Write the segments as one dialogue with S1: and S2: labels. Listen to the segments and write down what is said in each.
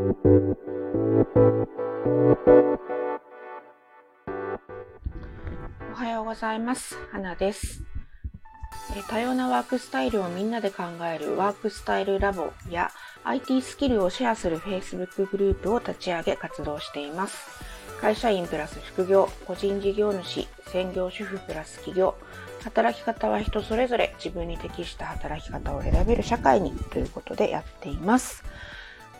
S1: おはようございます。花です。多様なワークスタイルをみんなで考えるワークスタイルラボや IT スキルをシェアする Facebook グループを立ち上げ活動しています。会社員プラス副業、個人事業主、専業主婦プラス企業、働き方は人それぞれ自分に適した働き方を選べる社会にということでやっています。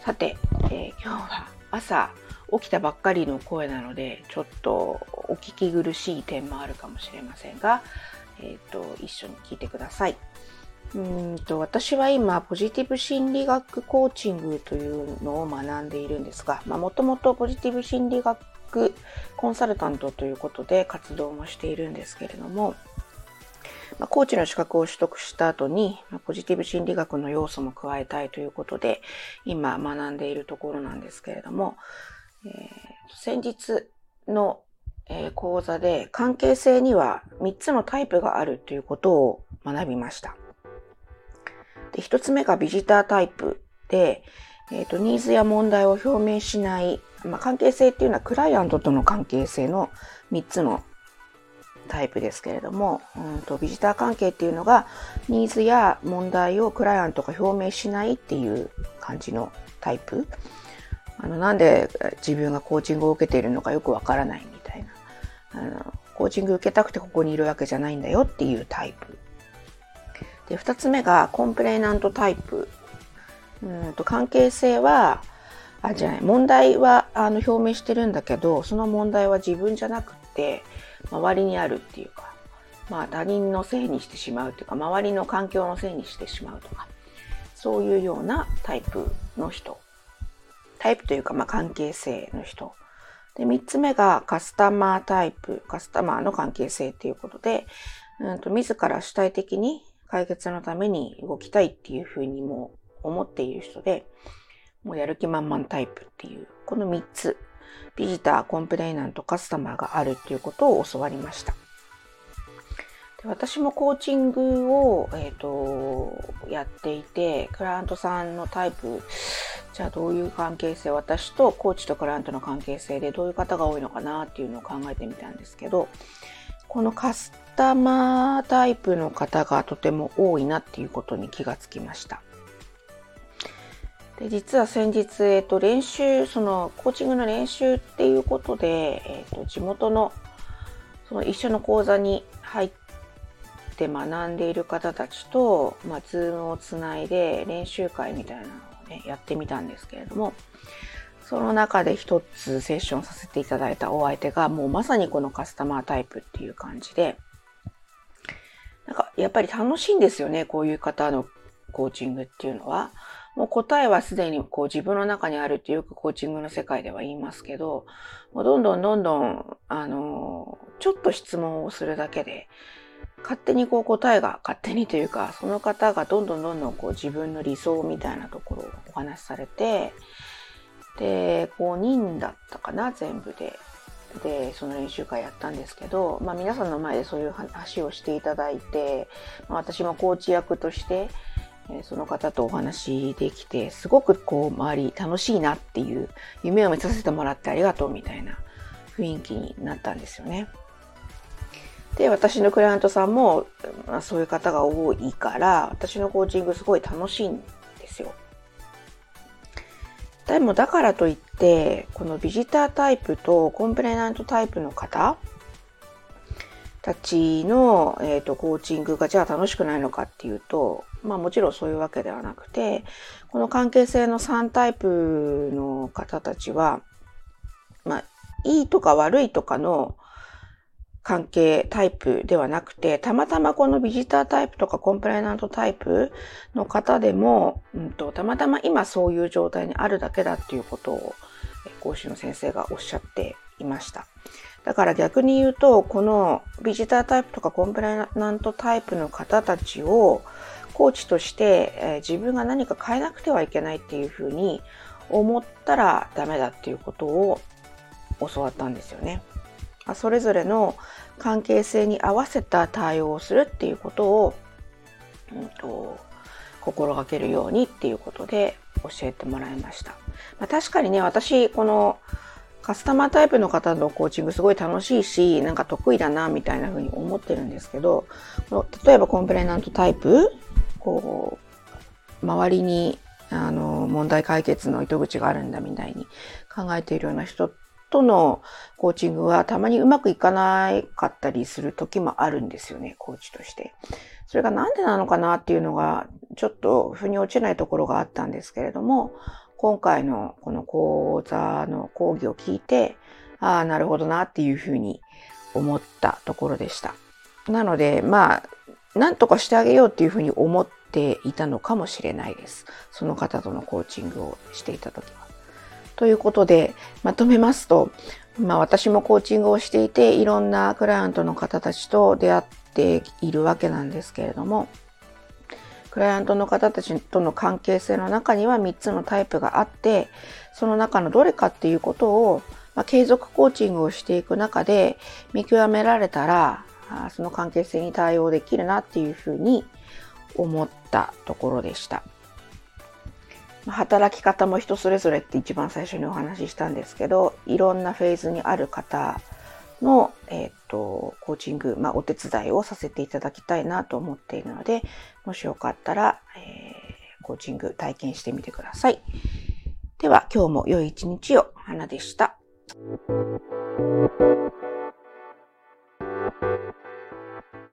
S1: さて、えー、今日は朝起きたばっかりの声なのでちょっとお聞き苦しい点もあるかもしれませんが、えーと、一緒に聞いてください。うんと私は今ポジティブ心理学コーチングというのを学んでいるんですがもともとポジティブ心理学コンサルタントということで活動もしているんですけれどもまあ、コーチの資格を取得した後に、まあ、ポジティブ心理学の要素も加えたいということで、今学んでいるところなんですけれども、えー、先日の、えー、講座で関係性には3つのタイプがあるということを学びました。で1つ目がビジタータイプで、えーと、ニーズや問題を表明しない、まあ、関係性っていうのはクライアントとの関係性の3つのタイプですけれども、うんとビジター関係っていうのがニーズや問題をクライアントが表明しないっていう感じのタイプ。あのなんで自分がコーチングを受けているのかよくわからないみたいな。あのコーチング受けたくてここにいるわけじゃないんだよっていうタイプ。で、二つ目がコンプレイナントタイプ。うんと関係性は、あ、じゃない、問題はあの表明してるんだけど、その問題は自分じゃなくて、周りにあるっていうか、まあ他人のせいにしてしまうというか、周りの環境のせいにしてしまうとか、そういうようなタイプの人。タイプというか、まあ関係性の人。で、三つ目がカスタマータイプ、カスタマーの関係性っていうことで、うんと自ら主体的に解決のために動きたいっていうふうにも思っている人で、もうやる気満々タイプっていう、この三つビジター、コンプレイナント、カスタマーがあるっていうことを教わりました。で私もコーチングを、えーと、やっていて、クライアントさんのタイプ、じゃあどういう関係性、私とコーチとクライアントの関係性でどういう方が多いのかなっていうのを考えてみたんですけど、このカスタマータイプの方がとても多いなっていうことに気がつきました。で実は先日、えっと、練習、そのコーチングの練習っていうことで、えっと、地元のその一緒の講座に入って学んでいる方たちと、まあ、ズームをつないで練習会みたいなのをね、やってみたんですけれども、その中で一つセッションさせていただいたお相手が、もうまさにこのカスタマータイプっていう感じで、なんかやっぱり楽しいんですよね、こういう方のコーチングっていうのは。もう答えはすでにこう自分の中にあるってよくコーチングの世界では言いますけど、もうどんどんどんどん、あの、ちょっと質問をするだけで、勝手にこう答えが、勝手にというか、その方がどんどんどんどんこう自分の理想みたいなところをお話しされて、で、5人だったかな、全部で。で、その練習会やったんですけど、まあ皆さんの前でそういう話をしていただいて、まあ、私もコーチ役として、えその方とお話できて、すごくこう周り楽しいなっていう夢を見させてもらってありがとうみたいな雰囲気になったんですよね。で、私のクライアントさんも、まあ、そういう方が多いから、私のコーチングすごい楽しいんですよ。でもだからといって、このビジタータイプとコンプレナントタイプの方たちの、えーと、コーチングがじゃあ楽しくないのかっていうと、まあもちろんそういうわけではなくて、この関係性の3タイプの方たちは、まあ、いいとか悪いとかの関係タイプではなくて、たまたまこのビジタータイプとかコンプライナントタイプの方でも、うんと、たまたま今そういう状態にあるだけだっていうことを講師の先生がおっしゃっていました。だから逆に言うと、このビジタータイプとかコンプライナントタイプの方たちをコーチとして、えー、自分が何か変えなくてはいけないっていうふうに思ったらダメだっていうことを教わったんですよね。それぞれの関係性に合わせた対応をするっていうことを、うんと、心がけるようにっていうことで教えてもらいました。まあ、確かにね、私、このカスタマータイプの方のコーチングすごい楽しいし、なんか得意だな、みたいな風に思ってるんですけど、例えばコンプレナントタイプ、こう、周りに、あの、問題解決の糸口があるんだみたいに考えているような人とのコーチングはたまにうまくいかなかったりする時もあるんですよね、コーチとして。それがなんでなのかなっていうのが、ちょっと腑に落ちないところがあったんですけれども、今回のこの講座の講義を聞いて、ああ、なるほどなっていうふうに思ったところでした。なので、まあ、なんとかしてあげようっていうふうに思っていたのかもしれないです。その方とのコーチングをしていた時は。ということで、まとめますと、まあ私もコーチングをしていて、いろんなクライアントの方たちと出会っているわけなんですけれども、クライアントの方たちとの関係性の中には3つのタイプがあって、その中のどれかっていうことを、まあ、継続コーチングをしていく中で見極められたら、あその関係性に対応できるなっていうふうに思ったところでした。働き方も人それぞれって一番最初にお話ししたんですけど、いろんなフェーズにある方の、えっ、ー、と、コーチング、まあ、お手伝いをさせていただきたいなと思っているので、もしよかったら、えー、コーチング体験してみてください。では、今日も良い一日を。花でした。